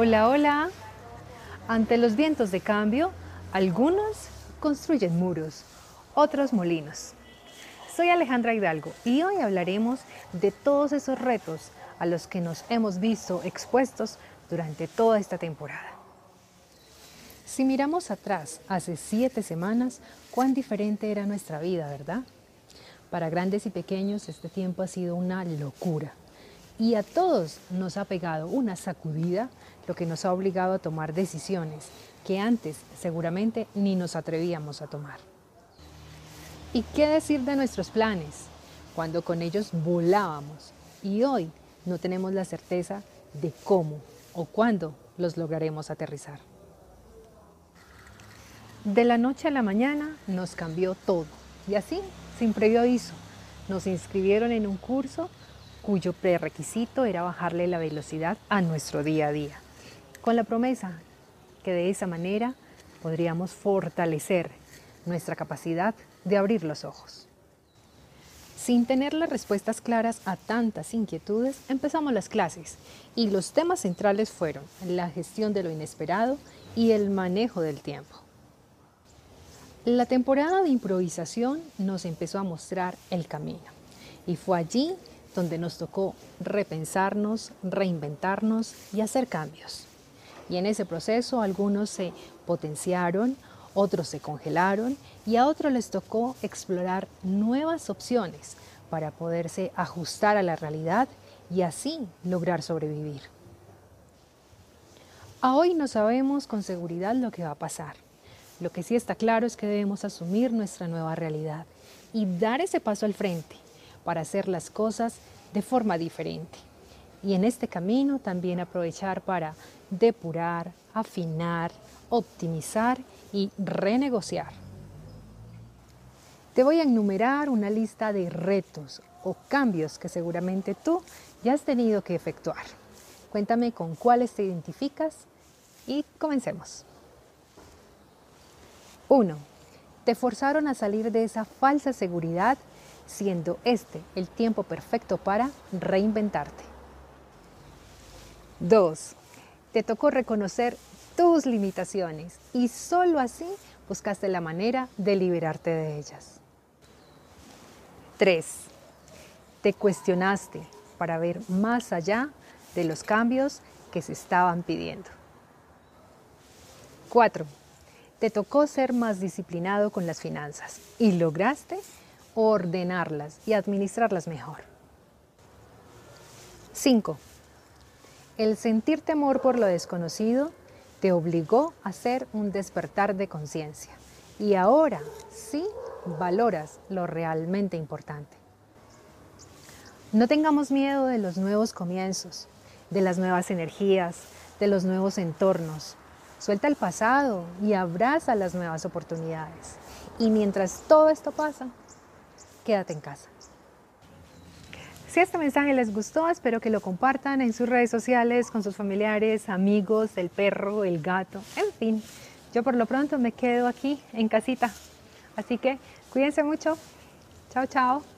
Hola, hola. Ante los vientos de cambio, algunos construyen muros, otros molinos. Soy Alejandra Hidalgo y hoy hablaremos de todos esos retos a los que nos hemos visto expuestos durante toda esta temporada. Si miramos atrás, hace siete semanas, cuán diferente era nuestra vida, ¿verdad? Para grandes y pequeños este tiempo ha sido una locura y a todos nos ha pegado una sacudida, lo que nos ha obligado a tomar decisiones que antes seguramente ni nos atrevíamos a tomar. ¿Y qué decir de nuestros planes cuando con ellos volábamos y hoy no tenemos la certeza de cómo o cuándo los lograremos aterrizar? De la noche a la mañana nos cambió todo y así, sin previo aviso, nos inscribieron en un curso cuyo prerequisito era bajarle la velocidad a nuestro día a día, con la promesa que de esa manera podríamos fortalecer nuestra capacidad de abrir los ojos. Sin tener las respuestas claras a tantas inquietudes, empezamos las clases y los temas centrales fueron la gestión de lo inesperado y el manejo del tiempo. La temporada de improvisación nos empezó a mostrar el camino y fue allí donde nos tocó repensarnos, reinventarnos y hacer cambios. Y en ese proceso algunos se potenciaron, otros se congelaron y a otros les tocó explorar nuevas opciones para poderse ajustar a la realidad y así lograr sobrevivir. A hoy no sabemos con seguridad lo que va a pasar. Lo que sí está claro es que debemos asumir nuestra nueva realidad y dar ese paso al frente para hacer las cosas de forma diferente. Y en este camino también aprovechar para depurar, afinar, optimizar y renegociar. Te voy a enumerar una lista de retos o cambios que seguramente tú ya has tenido que efectuar. Cuéntame con cuáles te identificas y comencemos. 1. Te forzaron a salir de esa falsa seguridad siendo este el tiempo perfecto para reinventarte. 2. Te tocó reconocer tus limitaciones y solo así buscaste la manera de liberarte de ellas. 3. Te cuestionaste para ver más allá de los cambios que se estaban pidiendo. 4. Te tocó ser más disciplinado con las finanzas y lograste ordenarlas y administrarlas mejor. 5. El sentir temor por lo desconocido te obligó a hacer un despertar de conciencia y ahora sí valoras lo realmente importante. No tengamos miedo de los nuevos comienzos, de las nuevas energías, de los nuevos entornos. Suelta el pasado y abraza las nuevas oportunidades. Y mientras todo esto pasa, quédate en casa. Si este mensaje les gustó, espero que lo compartan en sus redes sociales, con sus familiares, amigos, el perro, el gato, en fin. Yo por lo pronto me quedo aquí en casita. Así que cuídense mucho. Chao, chao.